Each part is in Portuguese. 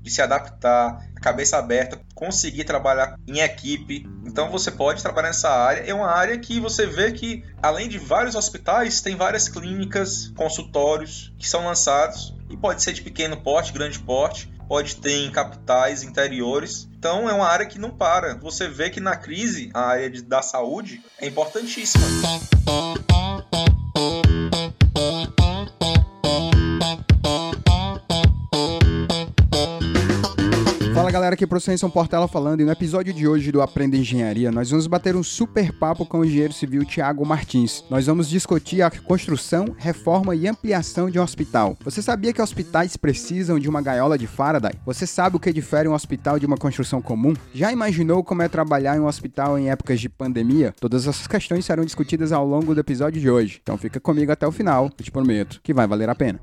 de se adaptar, cabeça aberta, conseguir trabalhar em equipe. Então você pode trabalhar nessa área. É uma área que você vê que, além de vários hospitais, tem várias clínicas, consultórios que são lançados e pode ser de pequeno porte, grande porte, pode ter em capitais, interiores. Então é uma área que não para. Você vê que na crise, a área de, da saúde é importantíssima. Galera, aqui é o São Portela falando e no episódio de hoje do Aprenda Engenharia nós vamos bater um super papo com o engenheiro civil Tiago Martins. Nós vamos discutir a construção, reforma e ampliação de um hospital. Você sabia que hospitais precisam de uma gaiola de Faraday? Você sabe o que difere um hospital de uma construção comum? Já imaginou como é trabalhar em um hospital em épocas de pandemia? Todas essas questões serão discutidas ao longo do episódio de hoje. Então fica comigo até o final, eu te prometo que vai valer a pena.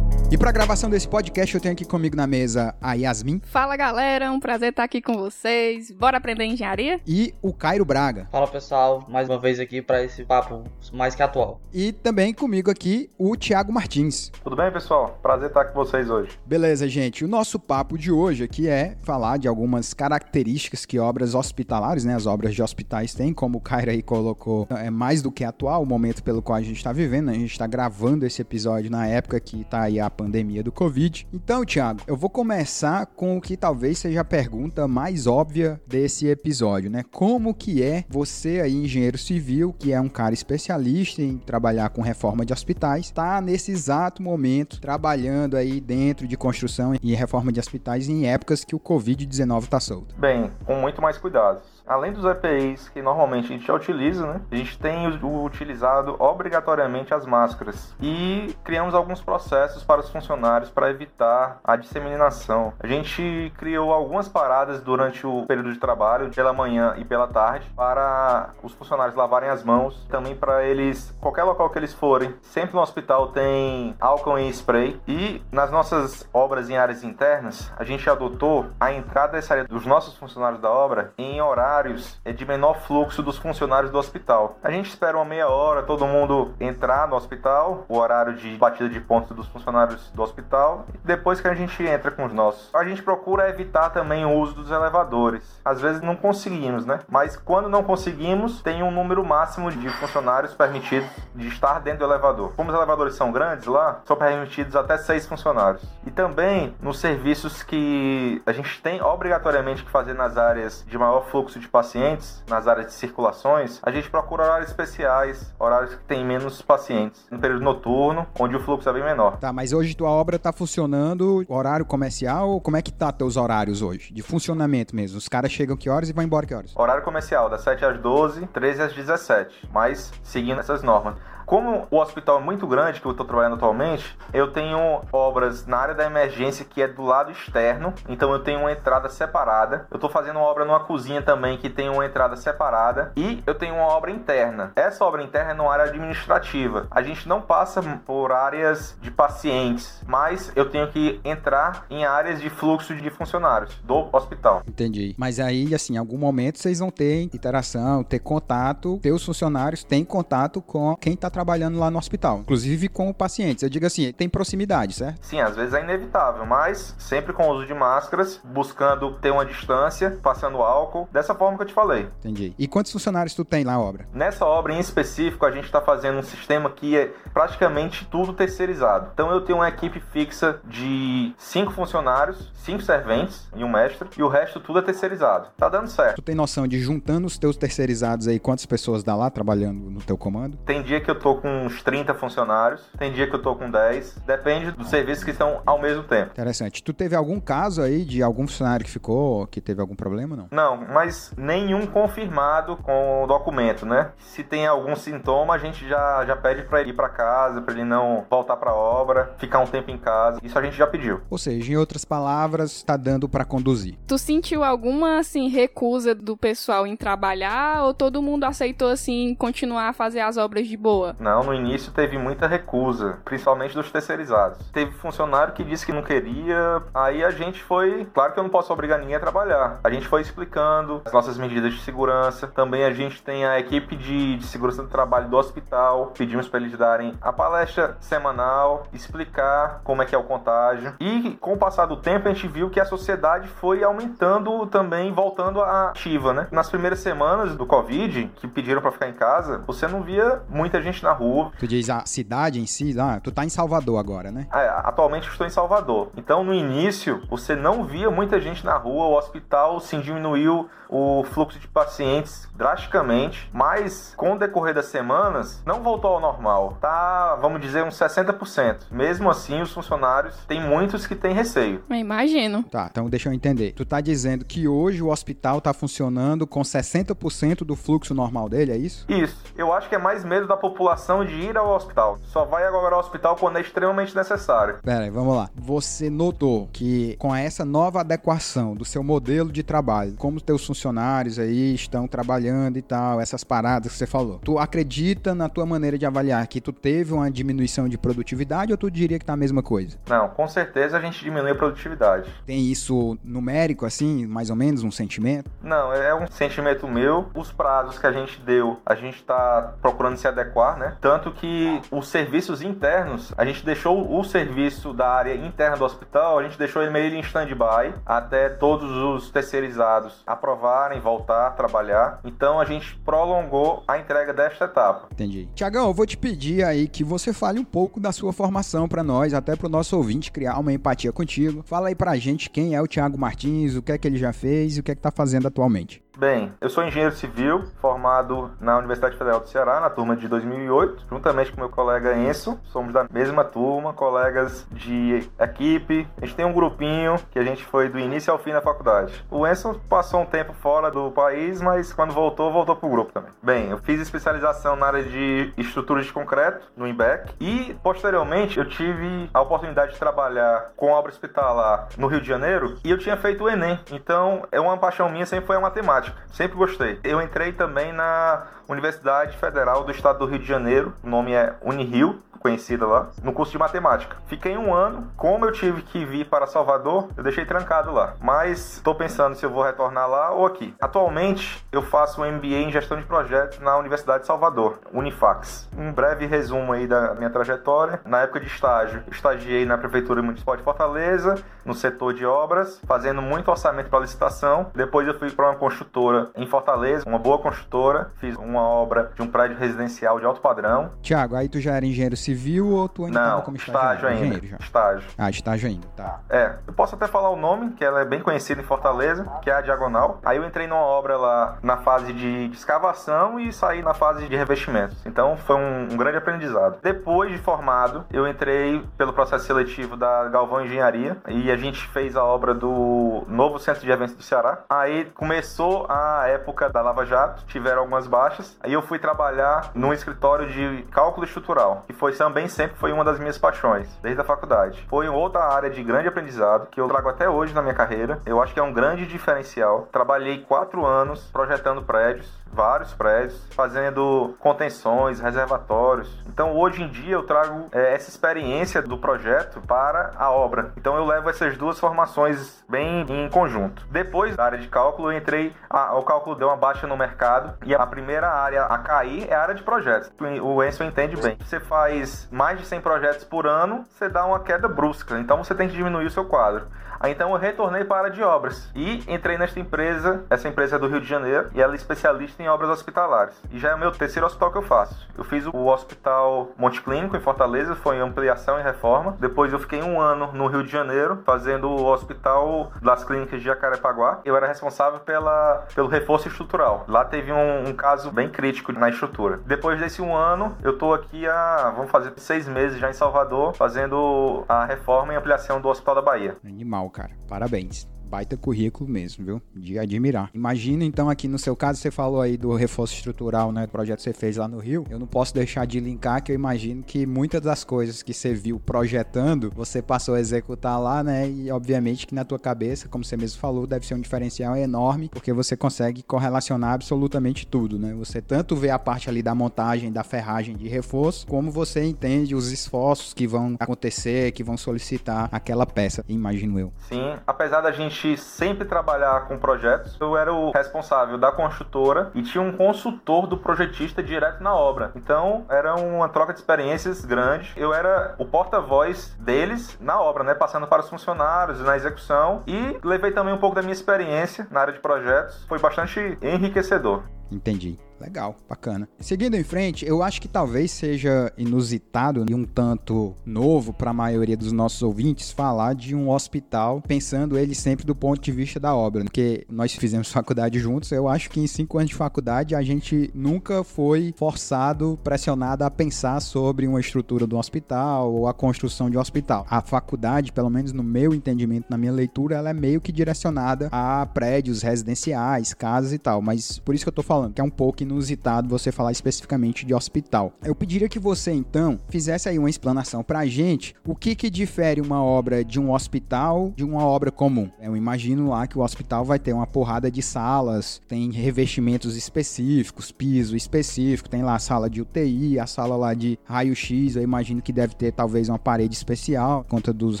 E para a gravação desse podcast, eu tenho aqui comigo na mesa a Yasmin. Fala galera, um prazer estar aqui com vocês. Bora aprender engenharia? E o Cairo Braga. Fala pessoal, mais uma vez aqui para esse papo mais que atual. E também comigo aqui o Thiago Martins. Tudo bem, pessoal? Prazer estar com vocês hoje. Beleza, gente. O nosso papo de hoje aqui é falar de algumas características que obras hospitalares, né, as obras de hospitais têm, como o Cairo aí colocou, é mais do que atual o momento pelo qual a gente está vivendo. Né? A gente está gravando esse episódio na época que está aí a pandemia do Covid. Então, Thiago, eu vou começar com o que talvez seja a pergunta mais óbvia desse episódio, né? Como que é você aí, engenheiro civil, que é um cara especialista em trabalhar com reforma de hospitais, tá nesse exato momento trabalhando aí dentro de construção e reforma de hospitais em épocas que o Covid-19 tá solto? Bem, com muito mais cuidados além dos EPIs que normalmente a gente já utiliza, né, a gente tem utilizado obrigatoriamente as máscaras e criamos alguns processos para os funcionários para evitar a disseminação. A gente criou algumas paradas durante o período de trabalho, pela manhã e pela tarde, para os funcionários lavarem as mãos, também para eles, qualquer local que eles forem, sempre no hospital tem álcool em spray e nas nossas obras em áreas internas, a gente adotou a entrada e saída dos nossos funcionários da obra em horário horários é de menor fluxo dos funcionários do hospital. A gente espera uma meia hora todo mundo entrar no hospital, o horário de batida de pontos dos funcionários do hospital, e depois que a gente entra com os nossos. A gente procura evitar também o uso dos elevadores. Às vezes não conseguimos, né? Mas quando não conseguimos, tem um número máximo de funcionários permitidos de estar dentro do elevador. Como os elevadores são grandes lá, são permitidos até seis funcionários. E também nos serviços que a gente tem obrigatoriamente que fazer nas áreas de maior fluxo de de pacientes nas áreas de circulações, a gente procura horários especiais, horários que tem menos pacientes, no período noturno, onde o fluxo é bem menor. Tá, mas hoje tua obra tá funcionando horário comercial, como é que tá teus horários hoje? De funcionamento mesmo, os caras chegam que horas e vão embora que horas? Horário comercial, das 7 às 12, 13 às 17, mas seguindo essas normas. Como o hospital é muito grande que eu estou trabalhando atualmente, eu tenho obras na área da emergência que é do lado externo, então eu tenho uma entrada separada. Eu estou fazendo uma obra numa cozinha também que tem uma entrada separada e eu tenho uma obra interna. Essa obra interna é numa área administrativa. A gente não passa por áreas de pacientes, mas eu tenho que entrar em áreas de fluxo de funcionários do hospital. Entendi. Mas aí, assim, em algum momento vocês vão ter interação, ter contato, ter os funcionários têm contato com quem está trabalhando lá no hospital, inclusive com pacientes. Eu digo assim, tem proximidade, certo? Sim, às vezes é inevitável, mas sempre com o uso de máscaras, buscando ter uma distância, passando álcool, dessa forma que eu te falei. Entendi. E quantos funcionários tu tem na obra? Nessa obra em específico, a gente está fazendo um sistema que é praticamente tudo terceirizado. Então eu tenho uma equipe fixa de cinco funcionários, cinco serventes e um mestre, e o resto tudo é terceirizado. Tá dando certo. Tu tem noção de juntando os teus terceirizados aí, quantas pessoas dá lá trabalhando no teu comando? Tem dia que eu tô tô com uns 30 funcionários, tem dia que eu tô com 10, depende dos serviços que estão ao mesmo tempo. Interessante. Tu teve algum caso aí de algum funcionário que ficou, que teve algum problema, não? Não, mas nenhum confirmado com o documento, né? Se tem algum sintoma, a gente já, já pede para ele ir para casa, para ele não voltar para obra, ficar um tempo em casa. Isso a gente já pediu. Ou seja, em outras palavras, tá dando para conduzir. Tu sentiu alguma, assim, recusa do pessoal em trabalhar ou todo mundo aceitou, assim, continuar a fazer as obras de boa? Não, no início teve muita recusa, principalmente dos terceirizados. Teve funcionário que disse que não queria, aí a gente foi. Claro que eu não posso obrigar ninguém a trabalhar. A gente foi explicando as nossas medidas de segurança. Também a gente tem a equipe de, de segurança do trabalho do hospital. Pedimos para eles darem a palestra semanal, explicar como é que é o contágio. E com o passar do tempo, a gente viu que a sociedade foi aumentando também, voltando à ativa, né? Nas primeiras semanas do Covid, que pediram para ficar em casa, você não via muita gente na rua. Tu diz a cidade em si, lá, tu tá em Salvador agora, né? É, atualmente eu estou em Salvador. Então, no início, você não via muita gente na rua, o hospital se diminuiu o fluxo de pacientes drasticamente, mas com o decorrer das semanas não voltou ao normal. Tá, vamos dizer, uns 60%. Mesmo assim, os funcionários tem muitos que têm receio. Eu imagino. Tá, então deixa eu entender. Tu tá dizendo que hoje o hospital tá funcionando com 60% do fluxo normal dele, é isso? Isso. Eu acho que é mais medo da população de ir ao hospital. Só vai agora ao hospital quando é extremamente necessário. Pera aí, vamos lá. Você notou que com essa nova adequação do seu modelo de trabalho, como teus funcionários aí estão trabalhando e tal, essas paradas que você falou, tu acredita na tua maneira de avaliar que tu teve uma diminuição de produtividade ou tu diria que tá a mesma coisa? Não, com certeza a gente diminui a produtividade. Tem isso numérico, assim, mais ou menos, um sentimento? Não, é um sentimento meu. Os prazos que a gente deu, a gente está procurando se adequar, né? Tanto que os serviços internos, a gente deixou o serviço da área interna do hospital, a gente deixou ele meio em stand-by até todos os terceirizados aprovarem, voltar trabalhar. Então a gente prolongou a entrega desta etapa. Entendi. Tiagão, eu vou te pedir aí que você fale um pouco da sua formação para nós, até para o nosso ouvinte criar uma empatia contigo. Fala aí pra gente quem é o Thiago Martins, o que é que ele já fez e o que é que tá fazendo atualmente. Bem, eu sou engenheiro civil, formado na Universidade Federal do Ceará, na turma de 2008, juntamente com meu colega Enzo. Somos da mesma turma, colegas de equipe. A gente tem um grupinho que a gente foi do início ao fim da faculdade. O Enzo passou um tempo fora do país, mas quando voltou, voltou pro grupo também. Bem, eu fiz especialização na área de estruturas de concreto, no IMBEC, e posteriormente eu tive a oportunidade de trabalhar com obra hospitalar no Rio de Janeiro, e eu tinha feito o Enem. Então, é uma paixão minha sempre foi a matemática. Sempre gostei. Eu entrei também na Universidade Federal do Estado do Rio de Janeiro, o nome é Unirio, conhecida lá, no curso de matemática. Fiquei um ano, como eu tive que vir para Salvador, eu deixei trancado lá. Mas estou pensando se eu vou retornar lá ou aqui. Atualmente, eu faço um MBA em gestão de projetos na Universidade de Salvador, Unifax. Um breve resumo aí da minha trajetória. Na época de estágio, estagiei na Prefeitura Municipal de Fortaleza, no setor de obras, fazendo muito orçamento para licitação. Depois eu fui para uma construtora em Fortaleza, uma boa construtora, fiz uma obra de um prédio residencial de alto padrão. Tiago, aí tu já era engenheiro civil ou tu ainda Não, como estagiário? estágio ainda. Engenheiro já. Estágio. Ah, estágio ainda, tá. É, eu posso até falar o nome, que ela é bem conhecida em Fortaleza, que é a Diagonal. Aí eu entrei numa obra lá na fase de escavação e saí na fase de revestimentos. Então foi um, um grande aprendizado. Depois de formado, eu entrei pelo processo seletivo da Galvão Engenharia e a gente fez a obra do novo centro de eventos do Ceará. Aí começou a época da Lava Jato, tiveram algumas baixas. Aí eu fui trabalhar num escritório de cálculo estrutural, que foi também sempre foi uma das minhas paixões, desde a faculdade. Foi outra área de grande aprendizado que eu trago até hoje na minha carreira. Eu acho que é um grande diferencial. Trabalhei quatro anos projetando prédios, vários prédios, fazendo contenções, reservatórios. Então hoje em dia eu trago é, essa experiência do projeto para a obra. Então eu levo essas duas formações bem em conjunto. Depois da área de cálculo, eu entrei. A, o cálculo deu uma baixa no mercado e a primeira área a cair é a área de projetos. O Enzo entende bem. Você faz mais de 100 projetos por ano, você dá uma queda brusca. Então você tem que diminuir o seu quadro. Então eu retornei para a área de obras e entrei nesta empresa, essa empresa é do Rio de Janeiro, e ela é especialista em obras hospitalares. E já é o meu terceiro hospital que eu faço. Eu fiz o Hospital Monte Clínico em Fortaleza, foi em ampliação e reforma. Depois eu fiquei um ano no Rio de Janeiro, fazendo o Hospital das Clínicas de Jacarepaguá. Eu era responsável pela, pelo reforço estrutural. Lá teve um, um caso bem crítico na estrutura. Depois desse um ano, eu tô aqui há, vamos fazer seis meses já em Salvador, fazendo a reforma e ampliação do Hospital da Bahia. Animal, cara. Parabéns baita currículo mesmo, viu? De admirar. Imagina então aqui no seu caso, você falou aí do reforço estrutural, né? Do projeto que você fez lá no Rio. Eu não posso deixar de linkar que eu imagino que muitas das coisas que você viu projetando, você passou a executar lá, né? E obviamente que na tua cabeça, como você mesmo falou, deve ser um diferencial enorme, porque você consegue correlacionar absolutamente tudo, né? Você tanto vê a parte ali da montagem, da ferragem de reforço, como você entende os esforços que vão acontecer, que vão solicitar aquela peça, imagino eu. Sim, apesar da gente gente sempre trabalhar com projetos, eu era o responsável da construtora e tinha um consultor do projetista direto na obra. Então era uma troca de experiências grande. Eu era o porta-voz deles na obra, né? Passando para os funcionários na execução e levei também um pouco da minha experiência na área de projetos. Foi bastante enriquecedor. Entendi. Legal, bacana. Seguindo em frente, eu acho que talvez seja inusitado e um tanto novo para a maioria dos nossos ouvintes falar de um hospital pensando ele sempre do ponto de vista da obra, porque nós fizemos faculdade juntos. Eu acho que em cinco anos de faculdade a gente nunca foi forçado, pressionado a pensar sobre uma estrutura do hospital ou a construção de um hospital. A faculdade, pelo menos no meu entendimento, na minha leitura, ela é meio que direcionada a prédios residenciais, casas e tal. Mas por isso que eu tô falando que é um pouco inusitado você falar especificamente de hospital. Eu pediria que você então fizesse aí uma explanação pra gente o que que difere uma obra de um hospital de uma obra comum. Eu imagino lá que o hospital vai ter uma porrada de salas, tem revestimentos específicos, piso específico, tem lá a sala de UTI, a sala lá de raio-x, eu imagino que deve ter talvez uma parede especial, conta dos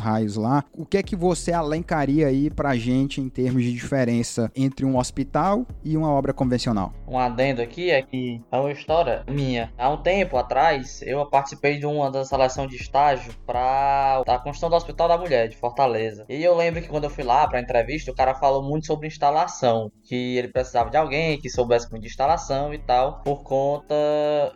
raios lá. O que é que você alencaria aí pra gente em termos de diferença entre um hospital e uma obra convencional? Um adendo aqui é que é uma história minha. Há um tempo atrás, eu participei de uma da seleção de estágio para a construção do Hospital da Mulher de Fortaleza. E eu lembro que quando eu fui lá para entrevista, o cara falou muito sobre instalação, que ele precisava de alguém que soubesse muito de instalação e tal, por conta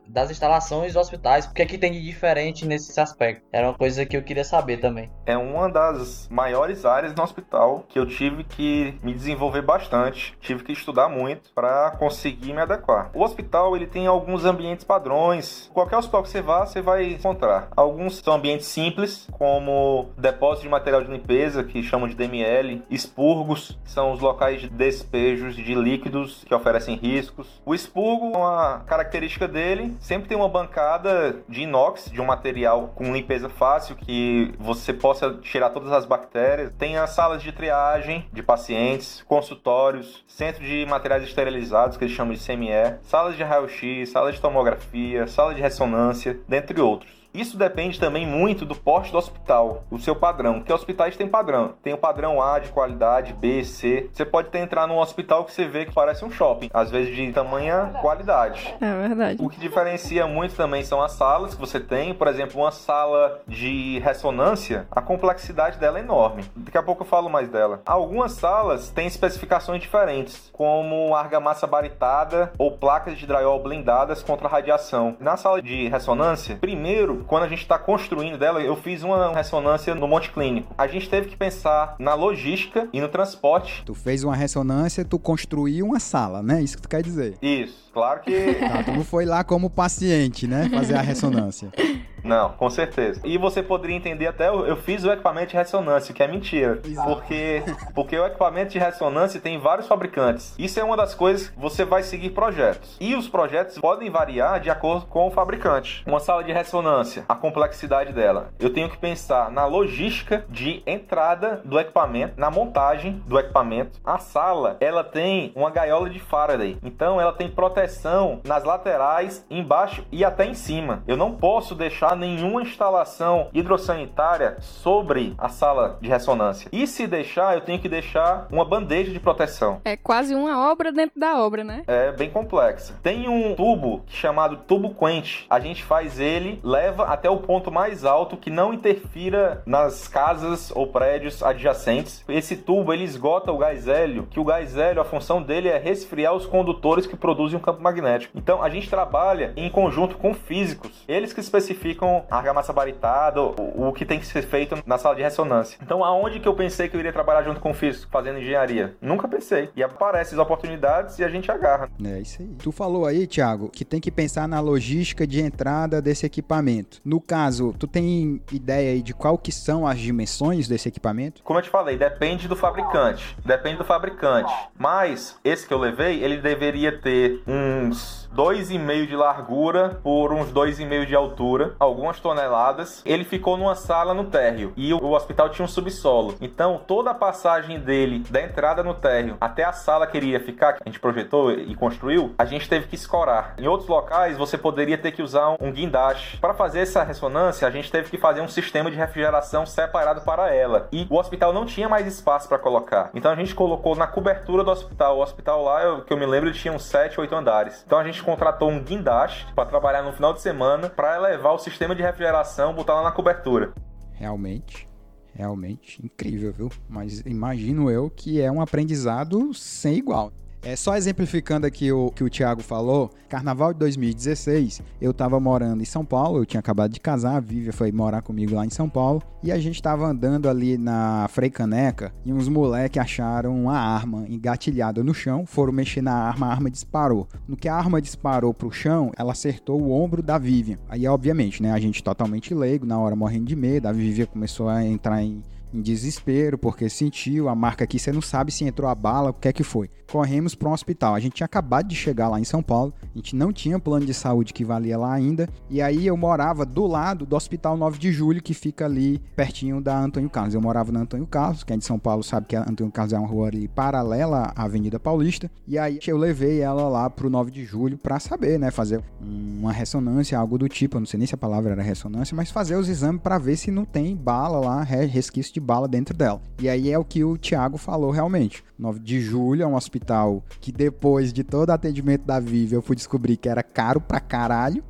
das instalações dos hospitais. O que que tem de diferente nesse aspecto? Era uma coisa que eu queria saber também. É uma das maiores áreas no hospital que eu tive que me desenvolver bastante, tive que estudar muito para conseguir conseguir me adequar. O hospital ele tem alguns ambientes padrões. Qualquer hospital que você vá, você vai encontrar. Alguns são ambientes simples, como depósito de material de limpeza, que chamam de DML, expurgos, que são os locais de despejos de líquidos que oferecem riscos. O expurgo, uma característica dele, sempre tem uma bancada de inox, de um material com limpeza fácil, que você possa tirar todas as bactérias. Tem as salas de triagem de pacientes, consultórios, centro de materiais esterilizados, que eles chamam de CME, salas de raio-x, salas de tomografia, sala de ressonância, dentre outros. Isso depende também muito do porte do hospital, o seu padrão, porque hospitais têm padrão. Tem o padrão A de qualidade, B, C. Você pode ter entrar num hospital que você vê que parece um shopping, às vezes de tamanha qualidade. É verdade. O que diferencia muito também são as salas que você tem. Por exemplo, uma sala de ressonância, a complexidade dela é enorme. Daqui a pouco eu falo mais dela. Algumas salas têm especificações diferentes, como argamassa baritada ou placas de drywall blindadas contra radiação. Na sala de ressonância, primeiro quando a gente está construindo dela, eu fiz uma ressonância no Monte Clínico. A gente teve que pensar na logística e no transporte. Tu fez uma ressonância, tu construiu uma sala, né? Isso que tu quer dizer. Isso, claro que. Tá, tu não foi lá como paciente, né? Fazer a ressonância. Não, com certeza. E você poderia entender até, eu fiz o equipamento de ressonância, que é mentira. Porque, porque o equipamento de ressonância tem vários fabricantes. Isso é uma das coisas que você vai seguir projetos. E os projetos podem variar de acordo com o fabricante. Uma sala de ressonância, a complexidade dela. Eu tenho que pensar na logística de entrada do equipamento, na montagem do equipamento. A sala, ela tem uma gaiola de Faraday. Então ela tem proteção nas laterais, embaixo e até em cima. Eu não posso deixar há nenhuma instalação hidrossanitária sobre a sala de ressonância. E se deixar, eu tenho que deixar uma bandeja de proteção. É quase uma obra dentro da obra, né? É bem complexa. Tem um tubo chamado tubo quente. A gente faz ele, leva até o ponto mais alto que não interfira nas casas ou prédios adjacentes. Esse tubo ele esgota o gás hélio, que o gás hélio, a função dele é resfriar os condutores que produzem um campo magnético. Então a gente trabalha em conjunto com físicos, eles que especificam a argamassa baritada, o, o que tem que ser feito na sala de ressonância. Então aonde que eu pensei que eu iria trabalhar junto com o físico, fazendo engenharia? Nunca pensei. E aparecem as oportunidades e a gente agarra. É isso aí. Tu falou aí, Thiago, que tem que pensar na logística de entrada desse equipamento. No caso, tu tem ideia aí de qual que são as dimensões desse equipamento? Como eu te falei, depende do fabricante. Depende do fabricante. Mas esse que eu levei, ele deveria ter uns 2,5 de largura por uns 2,5 de altura, algumas toneladas. Ele ficou numa sala no térreo e o hospital tinha um subsolo. Então, toda a passagem dele da entrada no térreo até a sala que ele ia ficar, que a gente projetou e construiu, a gente teve que escorar. Em outros locais, você poderia ter que usar um guindaste. Para fazer essa ressonância, a gente teve que fazer um sistema de refrigeração separado para ela. E o hospital não tinha mais espaço para colocar. Então, a gente colocou na cobertura do hospital. O hospital lá, eu, que eu me lembro, tinha uns 7, 8 andares. Então, a gente contratou um guindaste para trabalhar no final de semana para elevar o sistema de refrigeração, botar lá na cobertura. Realmente, realmente incrível, viu? Mas imagino eu que é um aprendizado sem igual. É, só exemplificando aqui o que o Thiago falou, carnaval de 2016, eu tava morando em São Paulo, eu tinha acabado de casar, a Vívia foi morar comigo lá em São Paulo, e a gente tava andando ali na Frei Caneca, e uns moleques acharam uma arma engatilhada no chão, foram mexer na arma, a arma disparou. No que a arma disparou pro chão, ela acertou o ombro da Vivian. Aí, obviamente, né, a gente totalmente leigo, na hora morrendo de medo, a Vivian começou a entrar em em desespero, porque sentiu a marca aqui, você não sabe se entrou a bala, o que é que foi. Corremos para um hospital. A gente tinha acabado de chegar lá em São Paulo, a gente não tinha plano de saúde que valia lá ainda, e aí eu morava do lado do Hospital 9 de Julho, que fica ali pertinho da Antônio Carlos. Eu morava na Antônio Carlos, quem é de São Paulo sabe que a Antônio Carlos é uma rua ali paralela à Avenida Paulista, e aí eu levei ela lá pro 9 de Julho para saber, né, fazer uma ressonância, algo do tipo, eu não sei nem se a palavra era ressonância, mas fazer os exames para ver se não tem bala lá, resquício de bala dentro dela. E aí é o que o Thiago falou realmente. 9 de julho é um hospital que depois de todo atendimento da Vivi eu fui descobrir que era caro pra caralho.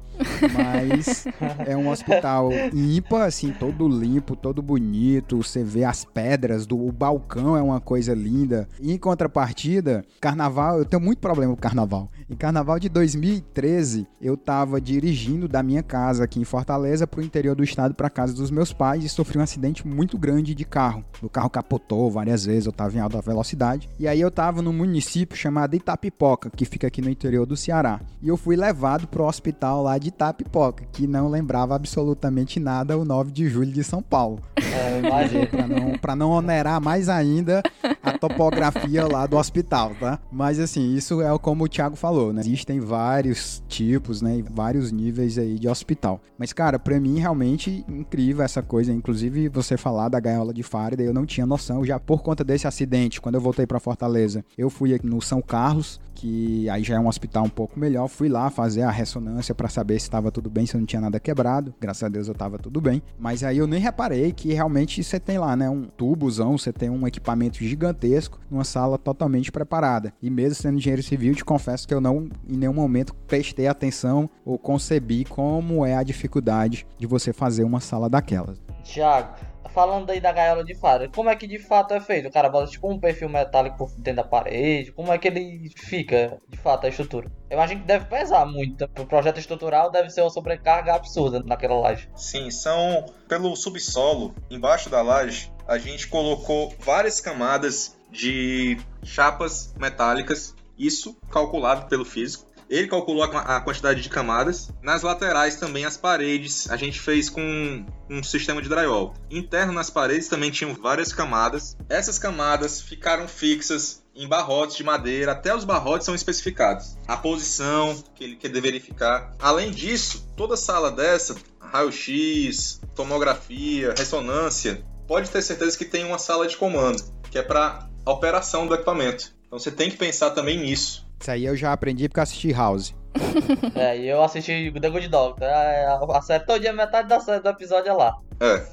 Mas é um hospital ímpar, assim, todo limpo, todo bonito. Você vê as pedras do o balcão, é uma coisa linda. E em contrapartida, carnaval, eu tenho muito problema com carnaval. Em carnaval de 2013, eu tava dirigindo da minha casa aqui em Fortaleza pro interior do estado para casa dos meus pais e sofri um acidente muito grande de carro. O carro capotou várias vezes, eu tava em alta velocidade. E aí eu tava num município chamado Itapipoca, que fica aqui no interior do Ceará. E eu fui levado pro hospital lá de Itapipoca, que não lembrava absolutamente nada o 9 de julho de São Paulo. É, imagina. pra, não, pra não onerar mais ainda topografia lá do hospital, tá? Mas assim, isso é como o Thiago falou, né? Existem vários tipos, né? Vários níveis aí de hospital. Mas, cara, pra mim, realmente incrível essa coisa. Inclusive, você falar da gaiola de Faraday, eu não tinha noção. Já por conta desse acidente, quando eu voltei pra Fortaleza, eu fui aqui no São Carlos, que aí já é um hospital um pouco melhor. Fui lá fazer a ressonância para saber se estava tudo bem, se não tinha nada quebrado. Graças a Deus eu tava tudo bem. Mas aí eu nem reparei que realmente você tem lá, né, um tubozão, você tem um equipamento gigantesco numa sala totalmente preparada. E mesmo sendo engenheiro civil, te confesso que eu não em nenhum momento prestei atenção ou concebi como é a dificuldade de você fazer uma sala daquelas. Tiago, falando aí da gaiola de faro, como é que de fato é feito? O cara bota tipo um perfil metálico por dentro da parede, como é que ele fica de fato a estrutura? Eu imagino que deve pesar muito. O projeto estrutural deve ser uma sobrecarga absurda naquela laje. Sim, são pelo subsolo, embaixo da laje, a gente colocou várias camadas de chapas metálicas, isso calculado pelo físico. Ele calculou a quantidade de camadas. Nas laterais também as paredes a gente fez com um sistema de drywall. Interno nas paredes também tinham várias camadas. Essas camadas ficaram fixas em barrotes de madeira, até os barrotes são especificados. A posição que ele, que ele deveria ficar. Além disso, toda sala dessa, raio-x, tomografia, ressonância, pode ter certeza que tem uma sala de comando, que é para operação do equipamento. Então você tem que pensar também nisso. Isso aí eu já aprendi porque eu assisti House. é, e eu assisti The Good Doctor. A, a série todo dia, metade da série do episódio é lá. É.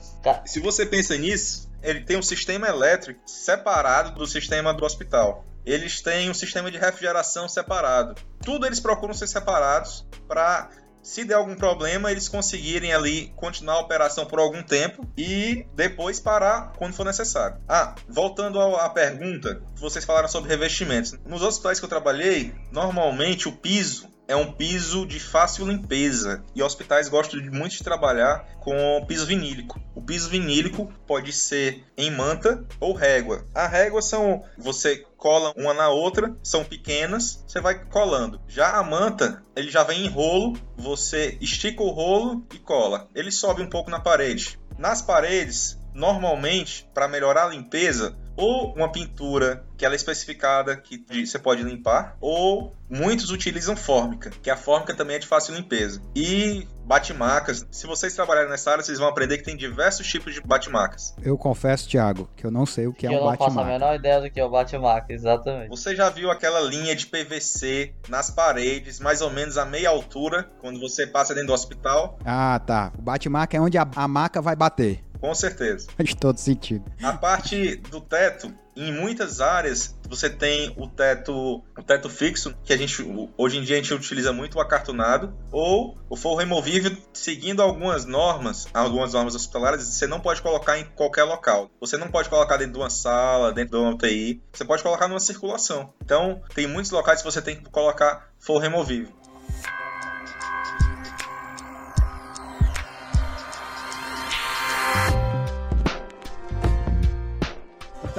Se você pensa nisso, ele tem um sistema elétrico separado do sistema do hospital. Eles têm um sistema de refrigeração separado. Tudo eles procuram ser separados para se der algum problema, eles conseguirem ali continuar a operação por algum tempo e depois parar quando for necessário. Ah, voltando à pergunta, vocês falaram sobre revestimentos. Nos hospitais que eu trabalhei, normalmente o piso é um piso de fácil limpeza e hospitais gostam muito de trabalhar com piso vinílico. O piso vinílico pode ser em manta ou régua. A régua são você cola uma na outra, são pequenas, você vai colando. Já a manta, ele já vem em rolo, você estica o rolo e cola. Ele sobe um pouco na parede. Nas paredes, normalmente, para melhorar a limpeza, ou uma pintura que ela é especificada que você pode limpar, ou muitos utilizam fórmica, que a fórmica também é de fácil limpeza. E batimacas, se vocês trabalharem nessa área, vocês vão aprender que tem diversos tipos de batimacas. Eu confesso, Thiago, que eu não sei o que, que é um batimaca. Eu não faço a menor ideia do que é o batimaca, exatamente. Você já viu aquela linha de PVC nas paredes, mais ou menos a meia altura, quando você passa dentro do hospital? Ah, tá. O batimaca é onde a, a maca vai bater. Com certeza. Faz todo sentido. A parte do teto, em muitas áreas, você tem o teto, o teto fixo, que a gente hoje em dia a gente utiliza muito o acartonado, ou o forro removível, seguindo algumas normas, algumas normas hospitalares, você não pode colocar em qualquer local. Você não pode colocar dentro de uma sala, dentro de uma UTI, você pode colocar numa circulação. Então, tem muitos locais que você tem que colocar forro removível.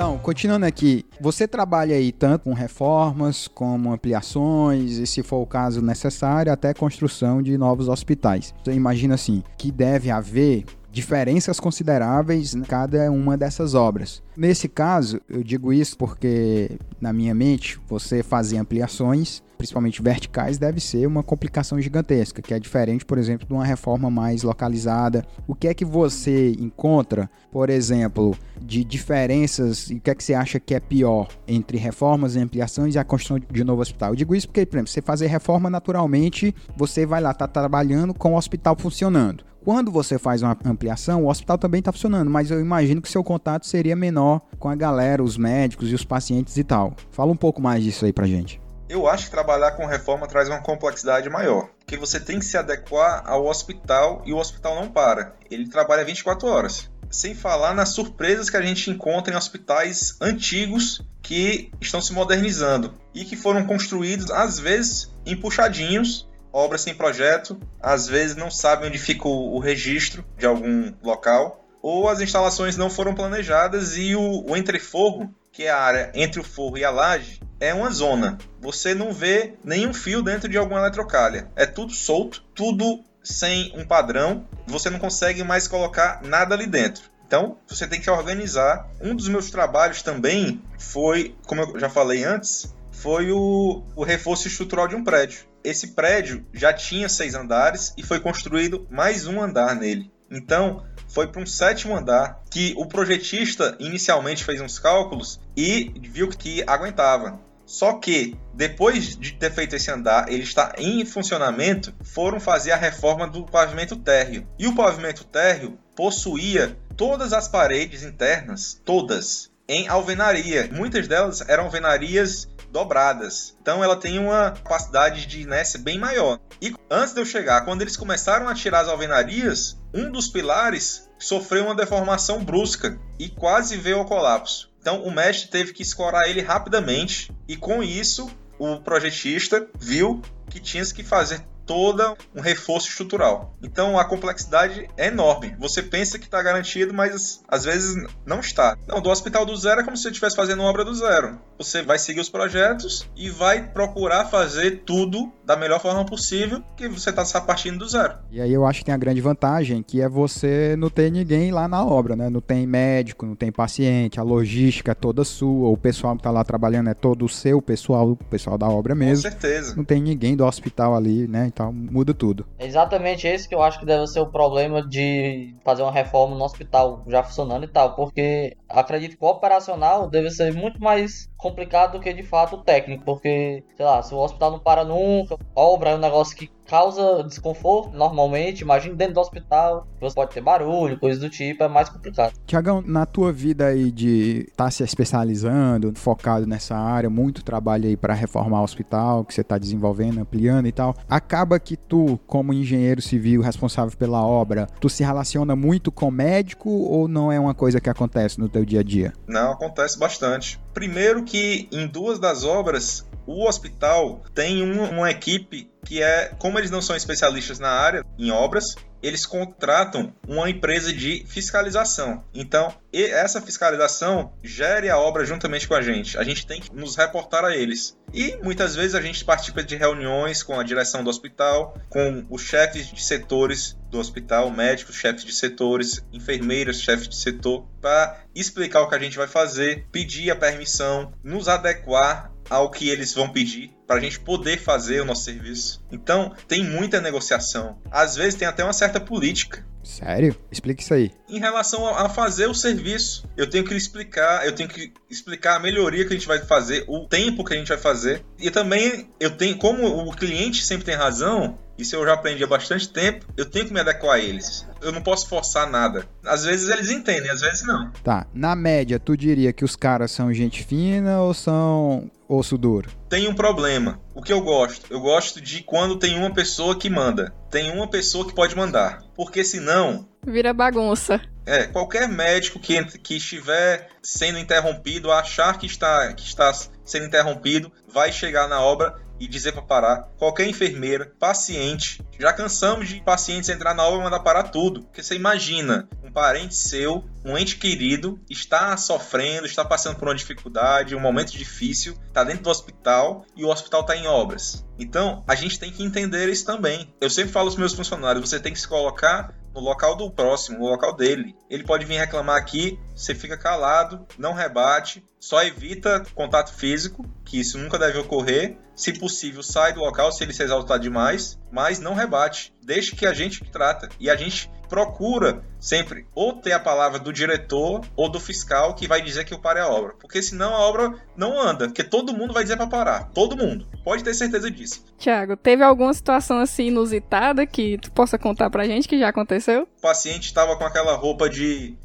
Então, continuando aqui, você trabalha aí tanto com reformas como ampliações e, se for o caso necessário, até construção de novos hospitais. Você imagina assim, que deve haver diferenças consideráveis em cada uma dessas obras. Nesse caso, eu digo isso porque, na minha mente, você fazer ampliações, principalmente verticais, deve ser uma complicação gigantesca, que é diferente, por exemplo, de uma reforma mais localizada. O que é que você encontra, por exemplo, de diferenças e o que é que você acha que é pior entre reformas e ampliações e a construção de novo hospital? Eu digo isso porque, por exemplo, você fazer reforma naturalmente, você vai lá estar tá trabalhando com o hospital funcionando. Quando você faz uma ampliação, o hospital também está funcionando, mas eu imagino que seu contato seria menor com a galera, os médicos e os pacientes e tal. Fala um pouco mais disso aí pra gente. Eu acho que trabalhar com reforma traz uma complexidade maior, porque você tem que se adequar ao hospital e o hospital não para. Ele trabalha 24 horas. Sem falar nas surpresas que a gente encontra em hospitais antigos que estão se modernizando e que foram construídos às vezes em puxadinhos obras sem projeto, às vezes não sabem onde fica o, o registro de algum local, ou as instalações não foram planejadas e o, o entreforro, que é a área entre o forro e a laje, é uma zona. Você não vê nenhum fio dentro de alguma eletrocalha. É tudo solto, tudo sem um padrão. Você não consegue mais colocar nada ali dentro. Então, você tem que organizar. Um dos meus trabalhos também foi, como eu já falei antes, foi o, o reforço estrutural de um prédio. Esse prédio já tinha seis andares e foi construído mais um andar nele. Então, foi para um sétimo andar que o projetista inicialmente fez uns cálculos e viu que aguentava. Só que, depois de ter feito esse andar, ele está em funcionamento, foram fazer a reforma do pavimento térreo. E o pavimento térreo possuía todas as paredes internas, todas, em alvenaria. Muitas delas eram alvenarias dobradas. Então ela tem uma capacidade de inércia bem maior. E antes de eu chegar, quando eles começaram a tirar as alvenarias, um dos pilares sofreu uma deformação brusca e quase veio ao colapso. Então o mestre teve que escorar ele rapidamente e com isso o projetista viu que tinha que fazer toda um reforço estrutural. Então a complexidade é enorme. Você pensa que está garantido, mas às vezes não está. Não, do hospital do zero é como se você estivesse fazendo uma obra do zero. Você vai seguir os projetos e vai procurar fazer tudo da melhor forma possível, que você está partindo do zero. E aí eu acho que tem a grande vantagem, que é você não ter ninguém lá na obra, né? Não tem médico, não tem paciente, a logística é toda sua, o pessoal que está lá trabalhando é todo o seu pessoal, o pessoal da obra mesmo. Com certeza. Não tem ninguém do hospital ali, né? hospital, muda tudo. É exatamente esse que eu acho que deve ser o problema de fazer uma reforma no hospital já funcionando e tal, porque acredito que o operacional deve ser muito mais complicado do que de fato o técnico, porque, sei lá, se o hospital não para nunca, obra é um negócio que causa desconforto normalmente, imagina dentro do hospital, você pode ter barulho, coisas do tipo, é mais complicado. Tiagão, na tua vida aí de estar tá se especializando, focado nessa área, muito trabalho aí para reformar o hospital, que você está desenvolvendo, ampliando e tal, acaba que tu, como engenheiro civil responsável pela obra, tu se relaciona muito com médico ou não é uma coisa que acontece no teu dia a dia? Não, acontece bastante. Primeiro que em duas das obras o hospital tem um, uma equipe que é, como eles não são especialistas na área, em obras, eles contratam uma empresa de fiscalização. Então, essa fiscalização gere a obra juntamente com a gente. A gente tem que nos reportar a eles. E muitas vezes a gente participa de reuniões com a direção do hospital, com os chefes de setores do hospital, médicos, chefes de setores, enfermeiras, chefes de setor, para explicar o que a gente vai fazer, pedir a permissão, nos adequar ao que eles vão pedir para a gente poder fazer o nosso serviço. Então, tem muita negociação. Às vezes tem até uma certa política. Sério? Explique isso aí. Em relação a fazer o serviço, eu tenho que explicar, eu tenho que explicar a melhoria que a gente vai fazer, o tempo que a gente vai fazer. E também eu tenho, como o cliente sempre tem razão, isso eu já aprendi há bastante tempo, eu tenho que me adequar a eles. Eu não posso forçar nada. Às vezes eles entendem, às vezes não. Tá, na média, tu diria que os caras são gente fina ou são osso duro? Tem um problema. O que eu gosto? Eu gosto de quando tem uma pessoa que manda. Tem uma pessoa que pode mandar. Porque senão. Vira bagunça. É, qualquer médico que, que estiver sendo interrompido, achar que está, que está sendo interrompido, vai chegar na obra e dizer para parar. Qualquer enfermeira, paciente, já cansamos de pacientes entrar na obra e mandar parar tudo. Porque você imagina um parente seu, um ente querido, está sofrendo, está passando por uma dificuldade, um momento difícil, está dentro do hospital e o hospital está em obras. Então, a gente tem que entender isso também. Eu sempre falo aos meus funcionários, você tem que se colocar no local do próximo, no local dele. Ele pode vir reclamar aqui, você fica calado, não rebate, só evita contato físico, que isso nunca deve ocorrer. Se possível, sai do local se ele se exaltar demais, mas não rebate. Deixe que a gente trata. E a gente procura sempre ou ter a palavra do diretor ou do fiscal que vai dizer que eu pare a obra. Porque senão a obra não anda. Porque todo mundo vai dizer para parar. Todo mundo. Pode ter certeza disso. Tiago, teve alguma situação assim inusitada que tu possa contar pra gente que já aconteceu? O paciente estava com aquela roupa de,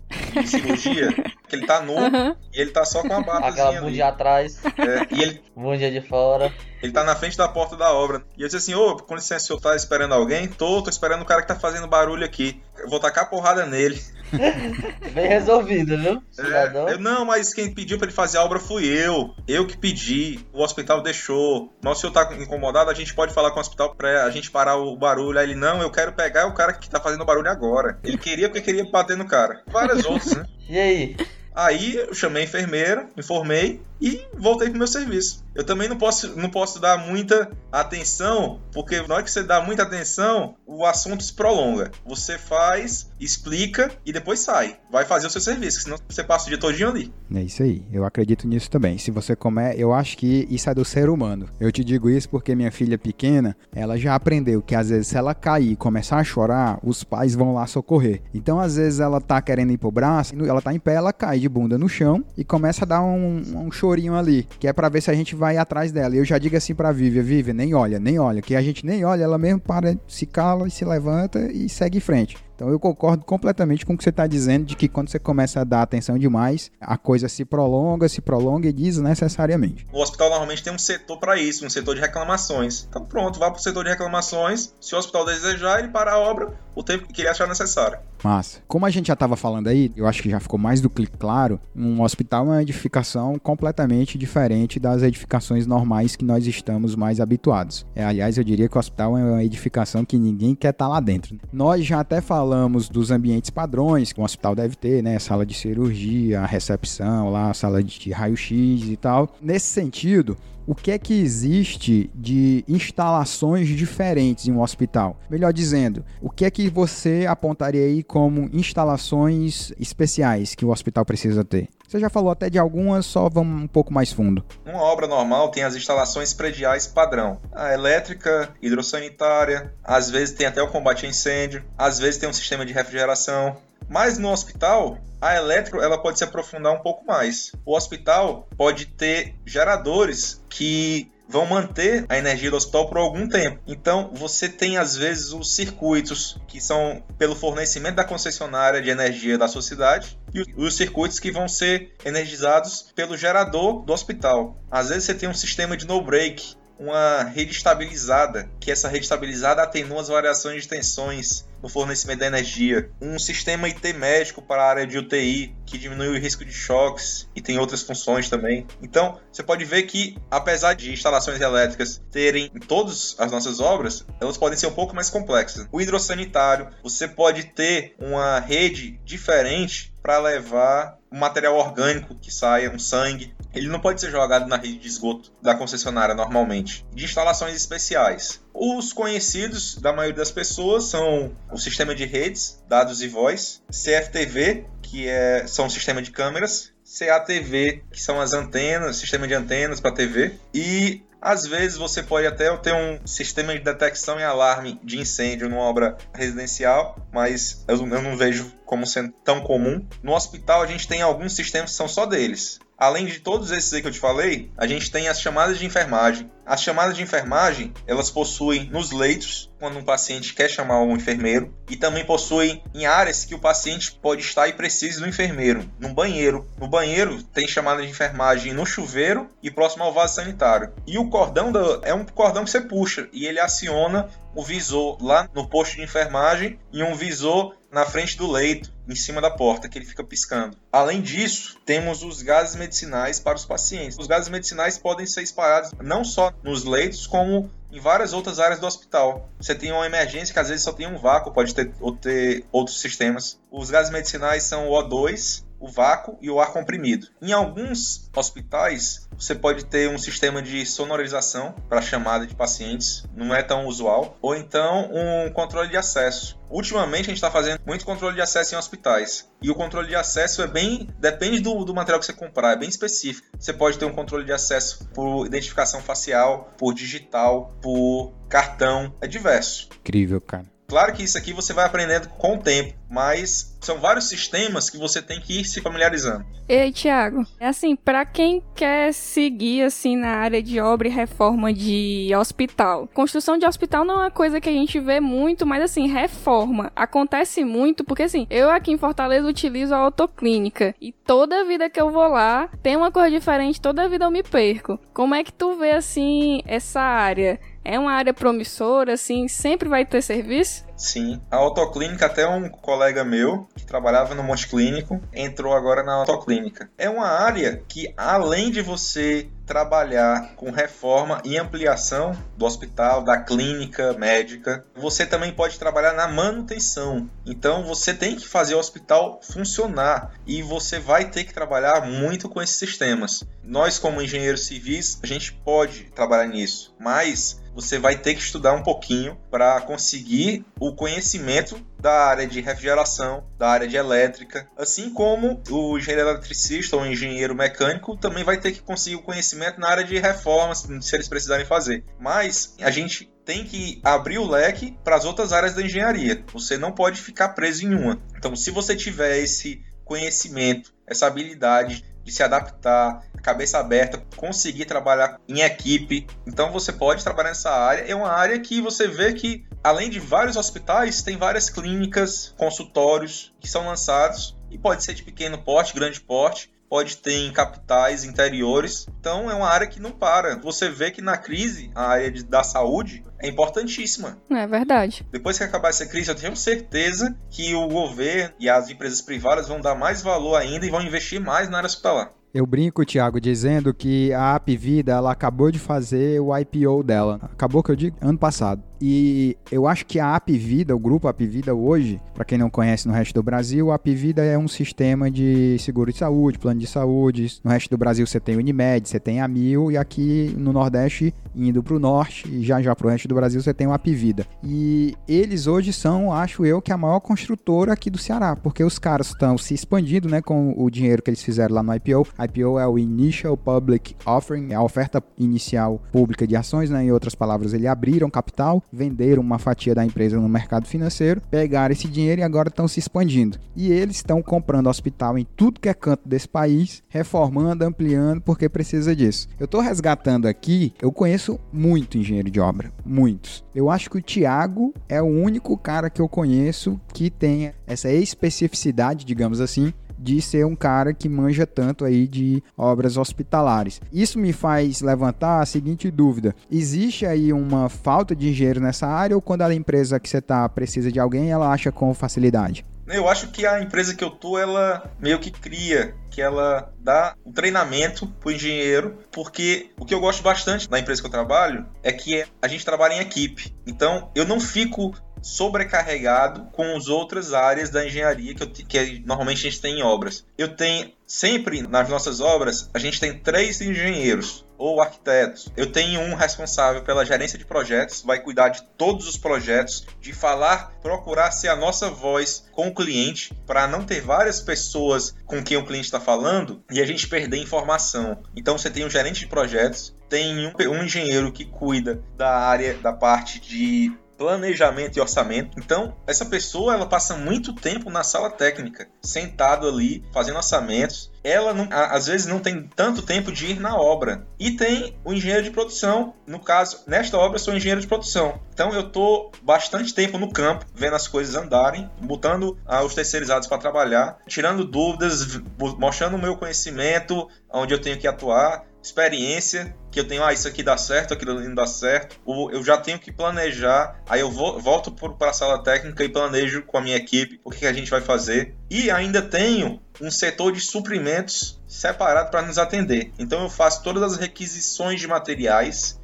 de cirurgia, que ele tá nu Aham. e ele tá só com a batazinha Aquela ali. bundinha atrás, É, e ele, bundinha de fora. ele tá na frente da porta da obra. E eu disse assim, ô, com licença, o senhor tá esperando alguém? Tô, tô esperando o cara que tá fazendo barulho aqui. Eu vou tacar a porrada nele. Bem resolvido, viu? É, Cidadão. eu, não, mas quem pediu pra ele fazer a obra fui eu. Eu que pedi. O hospital deixou. Mas se o senhor tá incomodado, a gente pode falar com o hospital pra a gente parar o barulho. Aí ele, não, eu quero pegar o cara que tá fazendo barulho agora. Ele queria porque queria bater no cara. Várias outras, né? E aí? Aí eu chamei a enfermeira, informei e voltei pro meu serviço. Eu também não posso, não posso dar muita atenção, porque na hora que você dá muita atenção, o assunto se prolonga. Você faz, explica e depois sai. Vai fazer o seu serviço, senão você passa o dia todinho ali. É isso aí, eu acredito nisso também. Se você comer, eu acho que isso é do ser humano. Eu te digo isso porque minha filha pequena, ela já aprendeu que às vezes se ela cair e começar a chorar, os pais vão lá socorrer. Então às vezes ela tá querendo ir pro braço, ela tá em pé, ela cai de bunda no chão e começa a dar um, um chorinho ali, que é pra ver se a gente vai atrás dela. Eu já digo assim pra Vivian, Vivian, nem olha, nem olha, que a gente nem olha, ela mesmo para, se cala e se levanta e segue em frente. Então eu concordo completamente com o que você está dizendo de que quando você começa a dar atenção demais, a coisa se prolonga, se prolonga e desnecessariamente. O hospital normalmente tem um setor para isso, um setor de reclamações. Então pronto, vá pro setor de reclamações. Se o hospital desejar, ele para a obra o tempo que ele achar necessário. Massa. Como a gente já estava falando aí, eu acho que já ficou mais do que claro, um hospital é uma edificação completamente diferente das edificações normais que nós estamos mais habituados. É, aliás, eu diria que o hospital é uma edificação que ninguém quer estar lá dentro. Nós já até falamos dos ambientes padrões que um hospital deve ter, né? Sala de cirurgia, recepção lá, sala de raio-x e tal. Nesse sentido, o que é que existe de instalações diferentes em um hospital? Melhor dizendo, o que é que você apontaria aí como instalações especiais que o hospital precisa ter? Você já falou até de algumas, só vamos um pouco mais fundo. Uma obra normal tem as instalações prediais padrão. A elétrica, hidrossanitária, às vezes tem até o combate a incêndio, às vezes tem um sistema de refrigeração. Mas no hospital, a elétrica ela pode se aprofundar um pouco mais. O hospital pode ter geradores que vão manter a energia do hospital por algum tempo. Então, você tem às vezes os circuitos que são pelo fornecimento da concessionária de energia da sociedade e os circuitos que vão ser energizados pelo gerador do hospital. Às vezes você tem um sistema de no break, uma rede estabilizada, que essa rede estabilizada atenua as variações de tensões no fornecimento da energia, um sistema IT médico para a área de UTI, que diminui o risco de choques e tem outras funções também. Então, você pode ver que, apesar de instalações elétricas terem em todas as nossas obras, elas podem ser um pouco mais complexas. O hidrossanitário, você pode ter uma rede diferente para levar um material orgânico que saia, um sangue. Ele não pode ser jogado na rede de esgoto da concessionária normalmente. De instalações especiais. Os conhecidos da maioria das pessoas são o sistema de redes, dados e voz, CFTV, que é, são um sistema de câmeras, CATV, que são as antenas, sistema de antenas para TV, e às vezes você pode até ter um sistema de detecção e alarme de incêndio numa obra residencial, mas eu não vejo como sendo tão comum. No hospital a gente tem alguns sistemas que são só deles. Além de todos esses aí que eu te falei, a gente tem as chamadas de enfermagem. As chamadas de enfermagem, elas possuem nos leitos, quando um paciente quer chamar um enfermeiro, e também possuem em áreas que o paciente pode estar e precisa do enfermeiro, no banheiro. No banheiro tem chamada de enfermagem no chuveiro e próximo ao vaso sanitário. E o cordão é um cordão que você puxa e ele aciona o visor lá no posto de enfermagem e um visor na frente do leito, em cima da porta, que ele fica piscando. Além disso, temos os gases medicinais para os pacientes. Os gases medicinais podem ser espalhados não só nos leitos, como em várias outras áreas do hospital. Você tem uma emergência que às vezes só tem um vácuo, pode ter, ou ter outros sistemas. Os gases medicinais são o O2, o vácuo e o ar comprimido. Em alguns hospitais, você pode ter um sistema de sonorização para chamada de pacientes, não é tão usual, ou então um controle de acesso. Ultimamente a gente está fazendo muito controle de acesso em hospitais. E o controle de acesso é bem. depende do, do material que você comprar, é bem específico. Você pode ter um controle de acesso por identificação facial, por digital, por cartão, é diverso. Incrível, cara. Claro que isso aqui você vai aprendendo com o tempo, mas são vários sistemas que você tem que ir se familiarizando. Ei, Thiago, é assim, para quem quer seguir assim na área de obra e reforma de hospital. Construção de hospital não é uma coisa que a gente vê muito, mas assim, reforma acontece muito, porque assim, eu aqui em Fortaleza utilizo a autoclínica e toda vida que eu vou lá tem uma coisa diferente, toda vida eu me perco. Como é que tu vê assim essa área? É uma área promissora, assim, sempre vai ter serviço? Sim. A autoclínica, até um colega meu que trabalhava no Monte Clínico entrou agora na autoclínica. É uma área que, além de você trabalhar com reforma e ampliação do hospital, da clínica médica, você também pode trabalhar na manutenção. Então você tem que fazer o hospital funcionar e você vai ter que trabalhar muito com esses sistemas. Nós, como engenheiros civis, a gente pode trabalhar nisso, mas você vai ter que estudar um pouquinho para conseguir o conhecimento da área de refrigeração, da área de elétrica, assim como o engenheiro eletricista ou engenheiro mecânico também vai ter que conseguir o conhecimento na área de reformas, se eles precisarem fazer. Mas a gente tem que abrir o leque para as outras áreas da engenharia. Você não pode ficar preso em uma. Então, se você tiver esse conhecimento, essa habilidade de se adaptar, cabeça aberta, conseguir trabalhar em equipe. Então você pode trabalhar nessa área. É uma área que você vê que, além de vários hospitais, tem várias clínicas, consultórios que são lançados. E pode ser de pequeno porte, grande porte pode ter em capitais interiores. Então é uma área que não para. Você vê que na crise, a área de, da saúde é importantíssima. É verdade. Depois que acabar essa crise, eu tenho certeza que o governo e as empresas privadas vão dar mais valor ainda e vão investir mais na área hospitalar. Eu brinco, Thiago, dizendo que a App Vida ela acabou de fazer o IPO dela. Acabou que eu digo ano passado. E eu acho que a Apvida, o grupo Apvida hoje, para quem não conhece no resto do Brasil, a Apvida é um sistema de seguro de saúde, plano de saúde. No resto do Brasil você tem o Unimed, você tem a Mil e aqui no Nordeste, indo para o Norte e já já para o resto do Brasil você tem o Apvida. E eles hoje são, acho eu, que a maior construtora aqui do Ceará, porque os caras estão se expandindo, né, com o dinheiro que eles fizeram lá no IPO. IPO é o Initial Public Offering, é a oferta inicial pública de ações, né? Em outras palavras, eles abriram capital, venderam uma fatia da empresa no mercado financeiro, pegaram esse dinheiro e agora estão se expandindo. E eles estão comprando hospital em tudo que é canto desse país, reformando, ampliando, porque precisa disso. Eu estou resgatando aqui, eu conheço muito engenheiro de obra, muitos. Eu acho que o Thiago é o único cara que eu conheço que tenha essa especificidade, digamos assim, de ser um cara que manja tanto aí de obras hospitalares. Isso me faz levantar a seguinte dúvida: existe aí uma falta de engenheiro nessa área ou quando a empresa que você está precisa de alguém, ela acha com facilidade? Eu acho que a empresa que eu tô, ela meio que cria, que ela dá o um treinamento pro engenheiro, porque o que eu gosto bastante da empresa que eu trabalho é que a gente trabalha em equipe. Então, eu não fico sobrecarregado com as outras áreas da engenharia que, eu, que normalmente a gente tem em obras. Eu tenho sempre nas nossas obras a gente tem três engenheiros ou arquitetos. Eu tenho um responsável pela gerência de projetos, vai cuidar de todos os projetos, de falar, procurar ser a nossa voz com o cliente, para não ter várias pessoas com quem o cliente está falando e a gente perder informação. Então você tem um gerente de projetos, tem um, um engenheiro que cuida da área da parte de planejamento e orçamento. Então, essa pessoa ela passa muito tempo na sala técnica, sentado ali, fazendo orçamentos. Ela não, às vezes não tem tanto tempo de ir na obra. E tem o engenheiro de produção. No caso, nesta obra eu sou engenheiro de produção. Então eu tô bastante tempo no campo, vendo as coisas andarem, botando ah, os terceirizados para trabalhar, tirando dúvidas, mostrando o meu conhecimento, onde eu tenho que atuar experiência que eu tenho, ah, isso aqui dá certo, aquilo não dá certo, eu já tenho que planejar, aí eu vou, volto para a sala técnica e planejo com a minha equipe o que, que a gente vai fazer. E ainda tenho um setor de suprimentos separado para nos atender. Então eu faço todas as requisições de materiais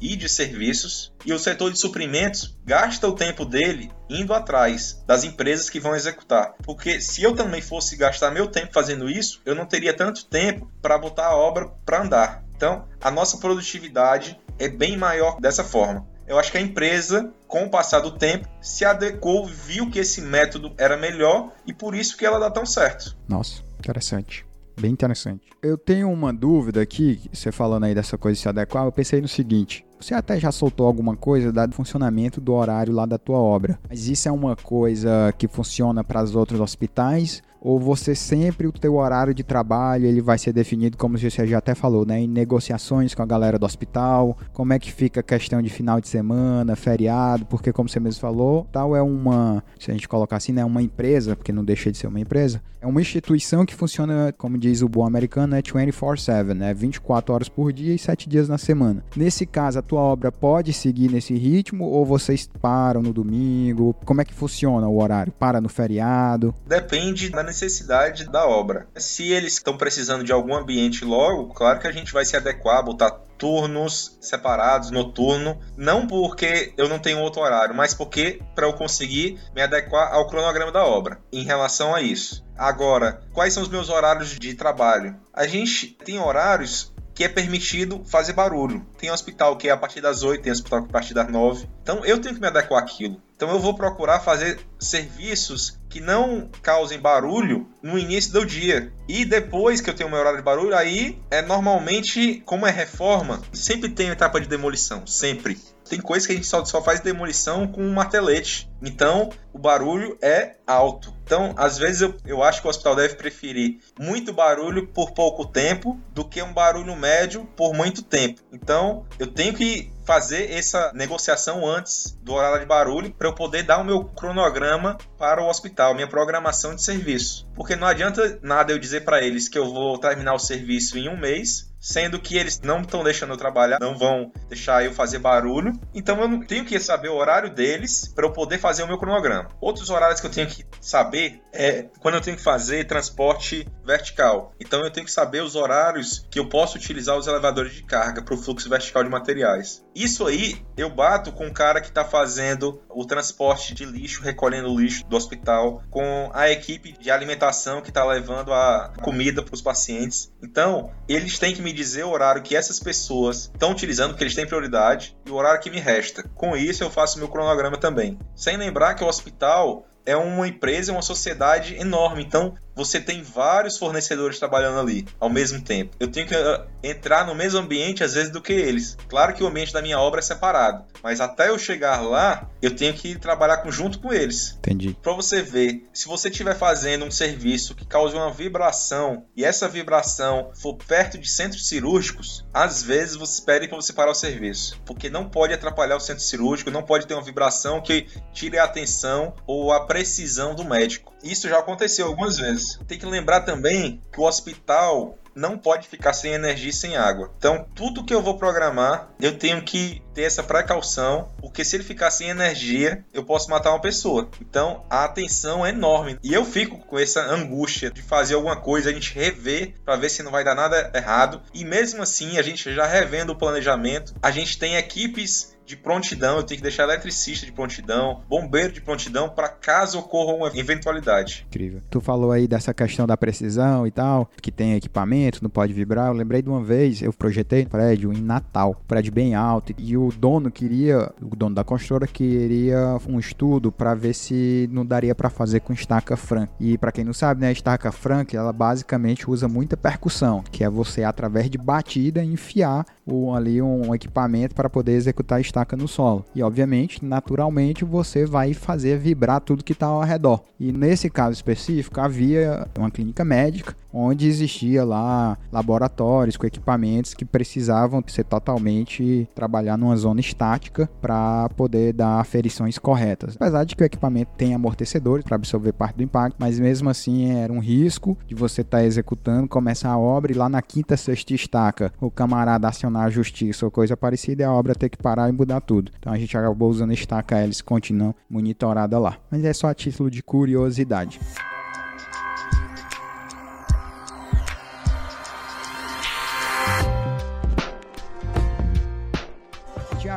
e de serviços, e o setor de suprimentos gasta o tempo dele indo atrás das empresas que vão executar. Porque se eu também fosse gastar meu tempo fazendo isso, eu não teria tanto tempo para botar a obra para andar. Então, a nossa produtividade é bem maior dessa forma. Eu acho que a empresa, com o passar do tempo, se adequou, viu que esse método era melhor e por isso que ela dá tão certo. Nossa, interessante. Bem interessante. Eu tenho uma dúvida aqui, você falando aí dessa coisa de se adequar, eu pensei no seguinte. Você até já soltou alguma coisa dado funcionamento do horário lá da tua obra. Mas isso é uma coisa que funciona para os outros hospitais ou você sempre o teu horário de trabalho ele vai ser definido como você já até falou, né, em negociações com a galera do hospital, como é que fica a questão de final de semana, feriado, porque como você mesmo falou, tal é uma, se a gente colocar assim, né, uma empresa, porque não deixa de ser uma empresa, é uma instituição que funciona, como diz o bom americano, é 24/7, né, 24 horas por dia e 7 dias na semana. Nesse caso, a tua obra pode seguir nesse ritmo ou vocês param no domingo? Como é que funciona o horário? Para no feriado? Depende da necessidade da obra. Se eles estão precisando de algum ambiente logo, claro que a gente vai se adequar, botar turnos separados, noturno, não porque eu não tenho outro horário, mas porque para eu conseguir me adequar ao cronograma da obra em relação a isso. Agora, quais são os meus horários de trabalho? A gente tem horários que é permitido fazer barulho. Tem hospital que é a partir das 8, tem hospital que é a partir das 9. Então eu tenho que me adequar àquilo. Então eu vou procurar fazer serviços que não causem barulho no início do dia. E depois que eu tenho meu horário de barulho, aí é normalmente, como é reforma, sempre tem etapa de demolição, sempre. Tem coisa que a gente só, só faz demolição com um martelete. Então, o barulho é alto. Então, às vezes eu, eu acho que o hospital deve preferir muito barulho por pouco tempo do que um barulho médio por muito tempo. Então, eu tenho que fazer essa negociação antes do horário de barulho para eu poder dar o meu cronograma para o hospital, minha programação de serviço. Porque não adianta nada eu dizer para eles que eu vou terminar o serviço em um mês sendo que eles não estão deixando eu trabalhar, não vão deixar eu fazer barulho. Então eu tenho que saber o horário deles para eu poder fazer o meu cronograma. Outros horários que eu tenho que saber é quando eu tenho que fazer transporte vertical. Então eu tenho que saber os horários que eu posso utilizar os elevadores de carga para o fluxo vertical de materiais. Isso aí eu bato com o cara que está fazendo o transporte de lixo, recolhendo o lixo do hospital, com a equipe de alimentação que está levando a comida para os pacientes. Então eles têm que me dizer o horário que essas pessoas estão utilizando, que eles têm prioridade, e o horário que me resta. Com isso, eu faço meu cronograma também. Sem lembrar que o hospital é uma empresa, uma sociedade enorme. Então, você tem vários fornecedores trabalhando ali ao mesmo tempo. Eu tenho que uh, entrar no mesmo ambiente, às vezes, do que eles. Claro que o ambiente da minha obra é separado, mas até eu chegar lá, eu tenho que trabalhar junto com eles. Entendi. Para você ver, se você estiver fazendo um serviço que cause uma vibração e essa vibração for perto de centros cirúrgicos, às vezes você espere para você parar o serviço, porque não pode atrapalhar o centro cirúrgico, não pode ter uma vibração que tire a atenção ou a precisão do médico. Isso já aconteceu algumas vezes. Tem que lembrar também que o hospital não pode ficar sem energia e sem água. Então, tudo que eu vou programar, eu tenho que ter essa precaução, porque se ele ficar sem energia, eu posso matar uma pessoa. Então, a atenção é enorme. E eu fico com essa angústia de fazer alguma coisa, a gente rever para ver se não vai dar nada errado. E mesmo assim, a gente já revendo o planejamento, a gente tem equipes de prontidão, eu tenho que deixar eletricista de prontidão, bombeiro de prontidão para caso ocorra uma eventualidade. Incrível. Tu falou aí dessa questão da precisão e tal, que tem equipamento, não pode vibrar. Eu lembrei de uma vez, eu projetei um prédio em Natal, um prédio bem alto, e o dono queria, o dono da construtora queria um estudo para ver se não daria para fazer com estaca franca. E para quem não sabe, né, a estaca franca, ela basicamente usa muita percussão, que é você através de batida enfiar o, ali um equipamento para poder executar a estaca no solo. E obviamente, naturalmente, você vai fazer vibrar tudo que está ao redor. E nesse caso específico, havia uma clínica médica onde existia lá laboratórios com equipamentos que precisavam ser totalmente trabalhar numa zona estática para poder dar aferições corretas. Apesar de que o equipamento tem amortecedores para absorver parte do impacto, mas mesmo assim era um risco de você estar tá executando, começar a obra e lá na quinta, sexta estaca o camarada acionar a justiça ou coisa parecida e a obra ter que parar e mudar tudo. Então a gente acabou usando estaca hélice continuam monitorada lá. Mas é só a título de curiosidade.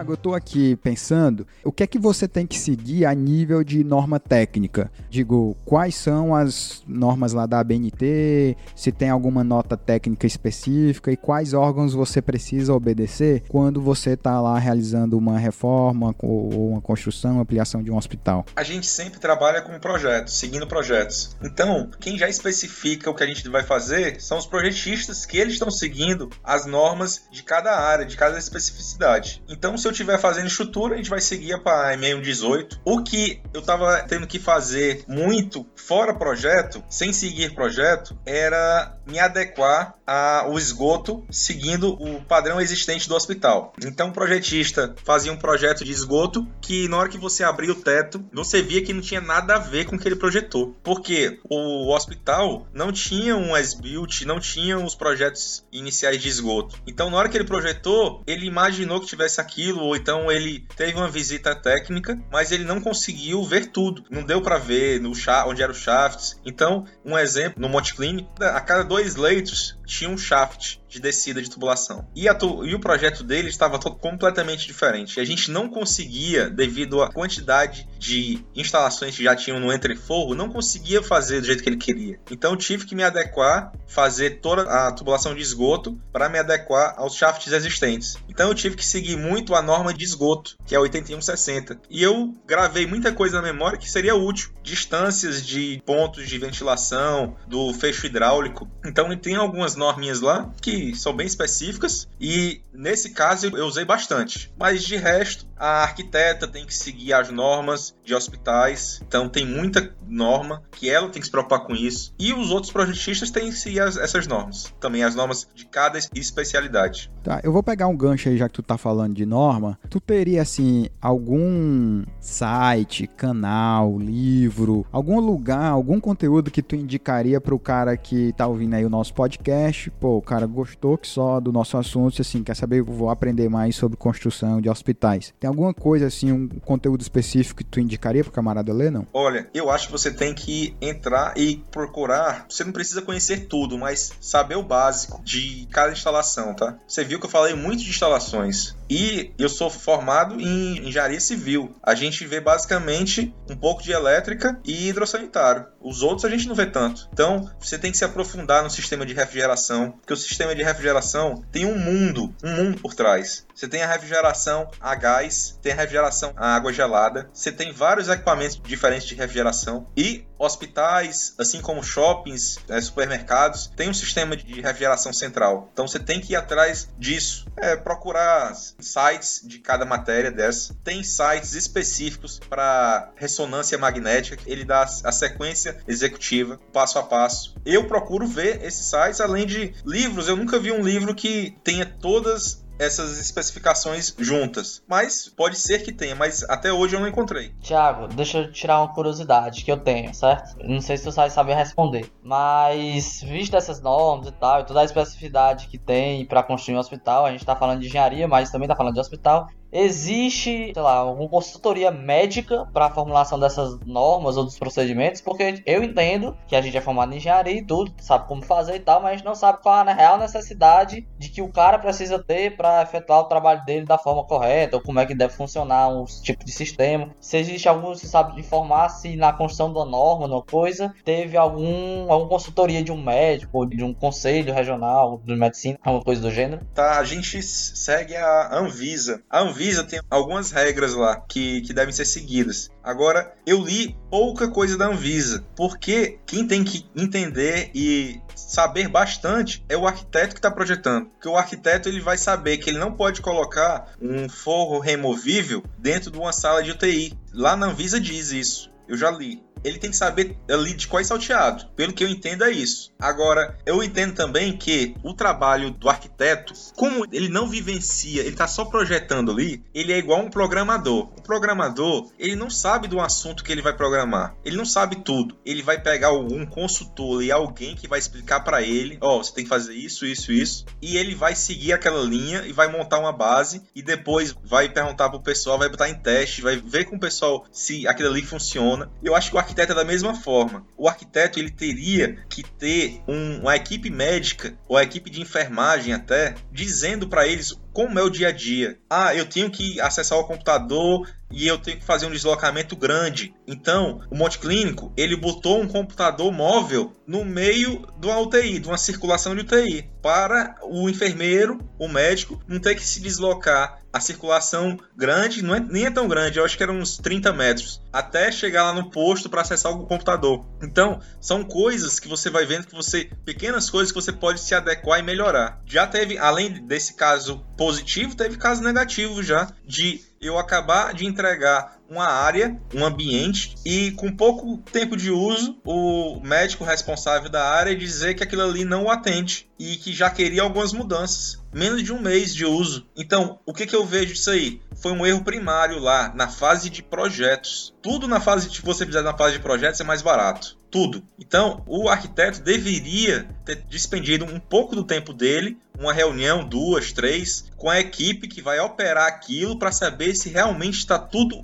Tiago, eu estou aqui pensando, o que é que você tem que seguir a nível de norma técnica? Digo, quais são as normas lá da ABNT, se tem alguma nota técnica específica e quais órgãos você precisa obedecer quando você está lá realizando uma reforma ou uma construção, ampliação de um hospital? A gente sempre trabalha com projetos, seguindo projetos. Então, quem já especifica o que a gente vai fazer são os projetistas que eles estão seguindo as normas de cada área, de cada especificidade. Então, se eu estiver fazendo estrutura, a gente vai seguir para e-mail 18. O que eu estava tendo que fazer muito fora projeto, sem seguir projeto, era me adequar ao esgoto seguindo o padrão existente do hospital. Então o projetista fazia um projeto de esgoto que na hora que você abria o teto, você via que não tinha nada a ver com o que ele projetou. Porque o hospital não tinha um S-Built, não tinha os projetos iniciais de esgoto. Então na hora que ele projetou, ele imaginou que tivesse aquilo, ou então ele teve uma visita técnica, mas ele não conseguiu ver tudo. Não deu para ver no onde eram os shafts. Então, um exemplo, no Monte Clean, a cada dois leitos tinha um shaft de descida de tubulação. E, tu... e o projeto dele estava completamente diferente. E a gente não conseguia, devido à quantidade de instalações que já tinham no entreforro, não conseguia fazer do jeito que ele queria. Então tive que me adequar, fazer toda a tubulação de esgoto para me adequar aos shafts existentes. Então eu tive que seguir muito a norma de esgoto, que é 8160. E eu gravei muita coisa na memória que seria útil. Distâncias de pontos de ventilação, do fecho hidráulico. Então tem algumas norminhas lá que são bem específicas e nesse caso eu usei bastante. Mas de resto, A arquiteta tem que seguir as normas de hospitais, então tem muita norma que ela tem que se preocupar com isso. E os outros projetistas têm que seguir as, essas normas, também as normas de cada especialidade. Tá, eu vou pegar um gancho aí já que tu tá falando de norma. Tu teria assim algum site, canal, livro, algum lugar, algum conteúdo que tu indicaria para o cara que tá ouvindo aí o nosso podcast? Pô, o cara gostou que só do nosso assunto, assim, quer saber, vou aprender mais sobre construção de hospitais. Tem alguma coisa assim, um conteúdo específico que tu indicaria pro camarada ler, não? Olha, eu acho que você tem que entrar e procurar. Você não precisa conhecer tudo, mas saber o básico de cada instalação, tá? Você viu que eu falei muito de instalações. E eu sou formado em engenharia civil. A gente vê basicamente um pouco de elétrica e hidrossanitário. Os outros a gente não vê tanto. Então, você tem que se aprofundar no sistema de refrigeração, porque o sistema de refrigeração tem um mundo, um mundo por trás. Você tem a refrigeração a gás, tem a refrigeração a água gelada, você tem vários equipamentos diferentes de refrigeração e hospitais, assim como shoppings, é, supermercados, tem um sistema de refrigeração central. Então você tem que ir atrás disso, é, procurar sites de cada matéria dessa. Tem sites específicos para ressonância magnética, ele dá a sequência executiva, passo a passo. Eu procuro ver esses sites, além de livros. Eu nunca vi um livro que tenha todas essas especificações juntas. Mas pode ser que tenha, mas até hoje eu não encontrei. Tiago, deixa eu tirar uma curiosidade que eu tenho, certo? Não sei se tu vai saber responder. Mas, visto essas normas e tal, e toda a especificidade que tem para construir um hospital, a gente tá falando de engenharia, mas também tá falando de hospital existe, sei lá, alguma consultoria médica para a formulação dessas normas ou dos procedimentos, porque eu entendo que a gente é formado em engenharia e tudo, sabe como fazer e tal, mas a gente não sabe qual a real necessidade de que o cara precisa ter para efetuar o trabalho dele da forma correta, ou como é que deve funcionar um tipo de sistema. Se existe algum, se sabe informar se na construção da norma, uma coisa, teve algum alguma consultoria de um médico, de um conselho regional de medicina, alguma coisa do gênero. Tá, a gente segue a Anvisa. A Anvisa Anvisa tem algumas regras lá que, que devem ser seguidas. Agora, eu li pouca coisa da Anvisa, porque quem tem que entender e saber bastante é o arquiteto que está projetando. Porque o arquiteto ele vai saber que ele não pode colocar um forro removível dentro de uma sala de UTI. Lá na Anvisa diz isso. Eu já li ele tem que saber ali de qual é salteado. Pelo que eu entendo é isso. Agora, eu entendo também que o trabalho do arquiteto, como ele não vivencia, ele está só projetando ali, ele é igual um programador. O programador, ele não sabe do assunto que ele vai programar. Ele não sabe tudo. Ele vai pegar um consultor e alguém que vai explicar para ele, ó, oh, você tem que fazer isso, isso, isso, e ele vai seguir aquela linha e vai montar uma base e depois vai perguntar pro pessoal, vai botar em teste, vai ver com o pessoal se aquilo ali funciona. Eu acho que o arquiteto é da mesma forma. O arquiteto ele teria que ter um, uma equipe médica ou a equipe de enfermagem até dizendo para eles como é o dia a dia. Ah, eu tenho que acessar o computador e eu tenho que fazer um deslocamento grande. Então, o Monte Clínico, ele botou um computador móvel no meio de uma UTI, de uma circulação de UTI, para o enfermeiro, o médico, não ter que se deslocar. A circulação grande, não é, nem é tão grande, eu acho que eram uns 30 metros, até chegar lá no posto para acessar o computador. Então, são coisas que você vai vendo que você, pequenas coisas que você pode se adequar e melhorar. Já teve, além desse caso positivo, teve caso negativo já de eu acabar de entregar uma área, um ambiente e com pouco tempo de uso, o médico responsável da área dizer que aquilo ali não o atende e que já queria algumas mudanças. Menos de um mês de uso. Então, o que, que eu vejo disso aí? Foi um erro primário lá, na fase de projetos. Tudo na fase que você fizer na fase de projetos é mais barato tudo. Então, o arquiteto deveria ter despendido um pouco do tempo dele, uma reunião, duas, três, com a equipe que vai operar aquilo para saber se realmente está tudo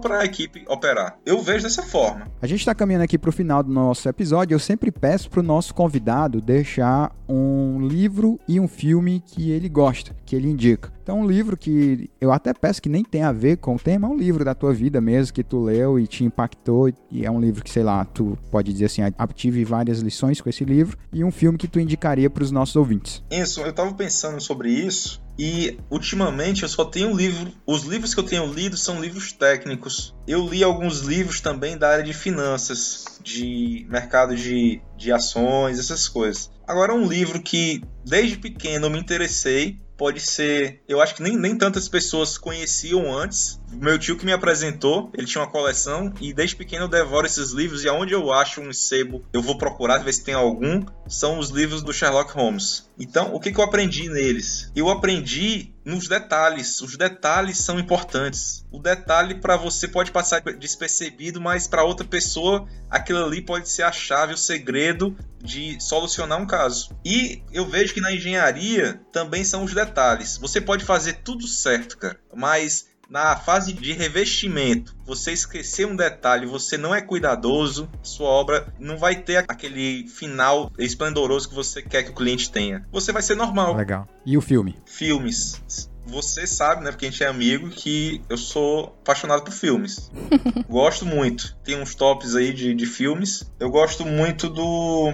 para a equipe operar. Eu vejo dessa forma. A gente está caminhando aqui para o final do nosso episódio. Eu sempre peço para o nosso convidado deixar um livro e um filme que ele gosta, que ele indica. Então, um livro que eu até peço que nem tem a ver com o tema, é um livro da tua vida mesmo, que tu leu e te impactou, e é um livro que, sei lá, tu pode dizer assim, tive várias lições com esse livro, e um filme que tu indicaria para os nossos ouvintes. Isso, eu tava pensando sobre isso, e ultimamente eu só tenho livro. Os livros que eu tenho lido são livros técnicos. Eu li alguns livros também da área de finanças, de mercado de, de ações, essas coisas. Agora, um livro que desde pequeno eu me interessei pode ser. Eu acho que nem, nem tantas pessoas conheciam antes. Meu tio que me apresentou, ele tinha uma coleção e desde pequeno eu devoro esses livros e aonde eu acho um sebo, eu vou procurar ver se tem algum, são os livros do Sherlock Holmes. Então, o que, que eu aprendi neles? Eu aprendi nos detalhes. Os detalhes são importantes. O detalhe para você pode passar despercebido, mas para outra pessoa aquilo ali pode ser a chave, o segredo de solucionar um caso. E eu vejo que na engenharia também são os detalhes. Você pode fazer tudo certo, cara, mas na fase de revestimento, você esquecer um detalhe, você não é cuidadoso, sua obra não vai ter aquele final esplendoroso que você quer que o cliente tenha. Você vai ser normal. Legal. E o filme? Filmes você sabe, né, porque a gente é amigo, que eu sou apaixonado por filmes. gosto muito. Tem uns tops aí de, de filmes. Eu gosto muito do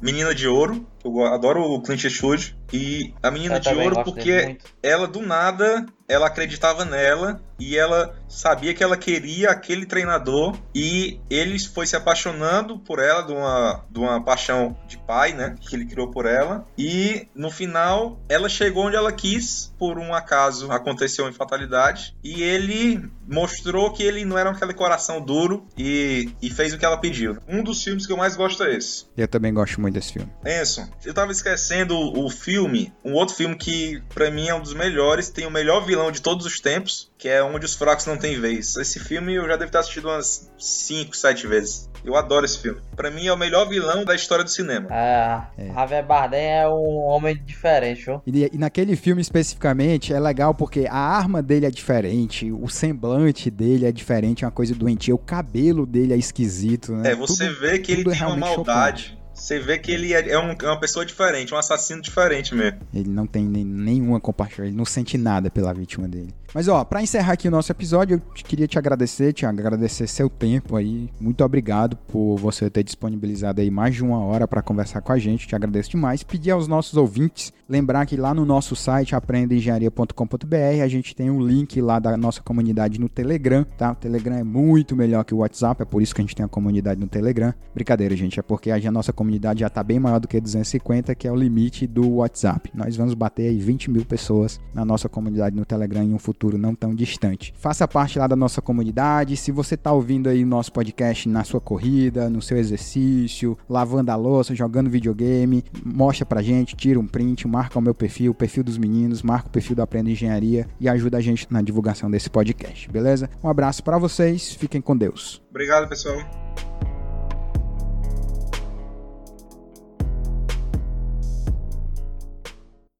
Menina de Ouro. Eu adoro o Clint Eastwood. E a Menina eu de Ouro, porque ela do nada, ela acreditava nela e ela sabia que ela queria aquele treinador e ele foi se apaixonando por ela de uma, de uma paixão de pai, né, que ele criou por ela. E no final ela chegou onde ela quis por um acaso aconteceu em fatalidade e ele mostrou que ele não era aquele coração duro e, e fez o que ela pediu. Um dos filmes que eu mais gosto é esse. Eu também gosto muito desse filme. Enson, eu tava esquecendo o filme, um outro filme que para mim é um dos melhores, tem o melhor vilão de todos os tempos, que é Onde os Fracos Não Têm Vez. Esse filme eu já devo ter assistido umas 5, 7 vezes. Eu adoro esse filme. Para mim é o melhor vilão da história do cinema. Ah, é. Javier Bardem é um homem diferente, viu? E, e naquele filme especificamente é legal porque a arma dele é diferente, o semblante dele é diferente, é uma coisa doentia, o cabelo dele é esquisito, né? É, você tudo, vê que ele tem uma maldade. Chocante você vê que ele é, é, um, é, uma pessoa diferente, um assassino diferente mesmo. Ele não tem nem, nenhuma compaixão, ele não sente nada pela vítima dele. Mas ó, para encerrar aqui o nosso episódio, eu queria te agradecer, te agradecer seu tempo aí. Muito obrigado por você ter disponibilizado aí mais de uma hora para conversar com a gente. Te agradeço demais. Pedir aos nossos ouvintes lembrar que lá no nosso site aprendeengenharia.com.br a gente tem um link lá da nossa comunidade no Telegram, tá? O Telegram é muito melhor que o WhatsApp, é por isso que a gente tem a comunidade no Telegram. Brincadeira, gente, é porque a nossa comunidade já tá bem maior do que 250, que é o limite do WhatsApp. Nós vamos bater aí 20 mil pessoas na nossa comunidade no Telegram em um futuro futuro não tão distante. Faça parte lá da nossa comunidade. Se você está ouvindo aí o nosso podcast na sua corrida, no seu exercício, lavando a louça, jogando videogame, mostra pra gente, tira um print, marca o meu perfil, o perfil dos meninos, marca o perfil do Aprenda Engenharia e ajuda a gente na divulgação desse podcast, beleza? Um abraço para vocês, fiquem com Deus. Obrigado, pessoal.